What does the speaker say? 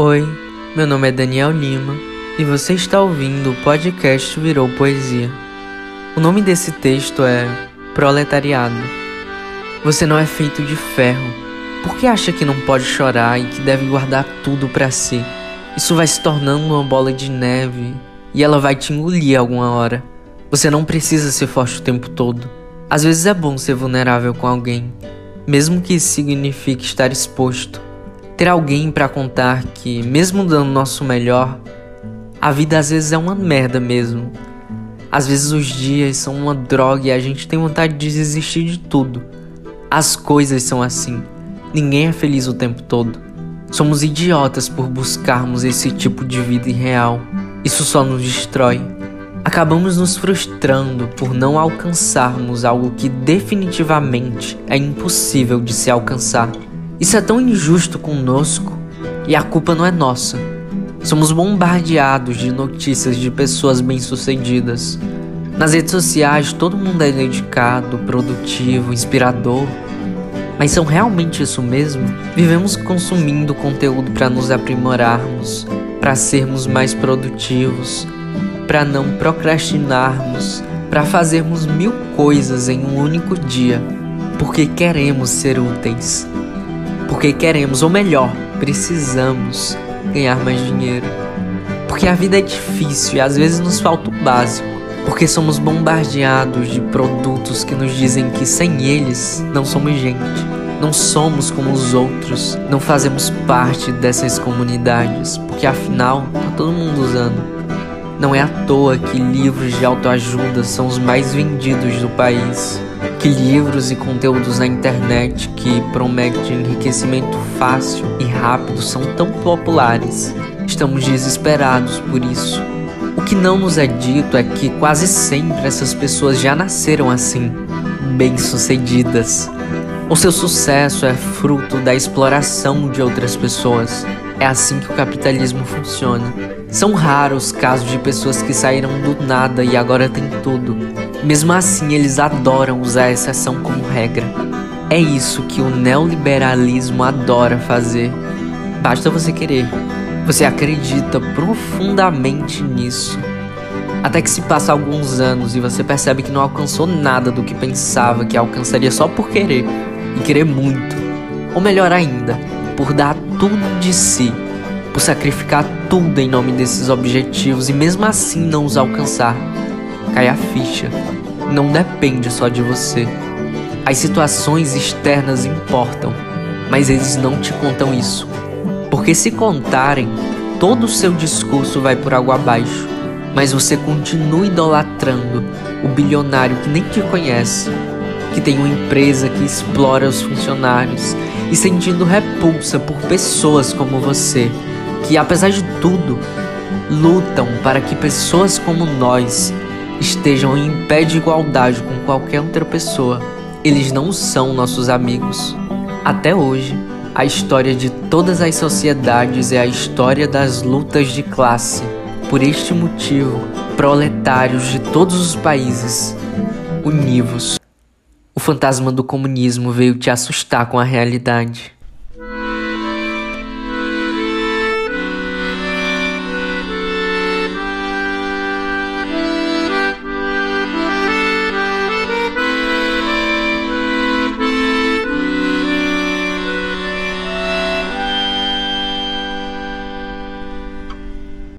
Oi, meu nome é Daniel Lima e você está ouvindo o podcast Virou Poesia. O nome desse texto é Proletariado. Você não é feito de ferro. Por que acha que não pode chorar e que deve guardar tudo para si? Isso vai se tornando uma bola de neve e ela vai te engolir alguma hora. Você não precisa ser forte o tempo todo. Às vezes é bom ser vulnerável com alguém, mesmo que isso signifique estar exposto. Ter alguém para contar que, mesmo dando nosso melhor, a vida às vezes é uma merda mesmo. Às vezes os dias são uma droga e a gente tem vontade de desistir de tudo. As coisas são assim. Ninguém é feliz o tempo todo. Somos idiotas por buscarmos esse tipo de vida irreal. Isso só nos destrói. Acabamos nos frustrando por não alcançarmos algo que definitivamente é impossível de se alcançar. Isso é tão injusto conosco e a culpa não é nossa. Somos bombardeados de notícias de pessoas bem-sucedidas. Nas redes sociais, todo mundo é dedicado, produtivo, inspirador. Mas são realmente isso mesmo? Vivemos consumindo conteúdo para nos aprimorarmos, para sermos mais produtivos, para não procrastinarmos, para fazermos mil coisas em um único dia, porque queremos ser úteis, porque queremos, ou melhor, precisamos ganhar mais dinheiro, porque a vida é difícil e às vezes nos falta o básico, porque somos bombardeados de produtos que nos dizem que sem eles não somos gente. Não somos como os outros, não fazemos parte dessas comunidades, porque afinal tá todo mundo usando. Não é à toa que livros de autoajuda são os mais vendidos do país, que livros e conteúdos na internet que prometem enriquecimento fácil e rápido são tão populares. Estamos desesperados por isso. O que não nos é dito é que quase sempre essas pessoas já nasceram assim, bem-sucedidas. O seu sucesso é fruto da exploração de outras pessoas. É assim que o capitalismo funciona. São raros os casos de pessoas que saíram do nada e agora têm tudo. Mesmo assim, eles adoram usar a exceção como regra. É isso que o neoliberalismo adora fazer. Basta você querer. Você acredita profundamente nisso. Até que se passa alguns anos e você percebe que não alcançou nada do que pensava que alcançaria só por querer, e querer muito. Ou melhor ainda, por dar tudo de si, por sacrificar tudo em nome desses objetivos e mesmo assim não os alcançar. Cai a ficha. Não depende só de você. As situações externas importam, mas eles não te contam isso. Porque se contarem, todo o seu discurso vai por água abaixo. Mas você continua idolatrando o bilionário que nem te conhece, que tem uma empresa que explora os funcionários e sentindo repulsa por pessoas como você, que apesar de tudo, lutam para que pessoas como nós estejam em pé de igualdade com qualquer outra pessoa. Eles não são nossos amigos. Até hoje, a história de todas as sociedades é a história das lutas de classe. Por este motivo, proletários de todos os países, univos. O fantasma do comunismo veio te assustar com a realidade.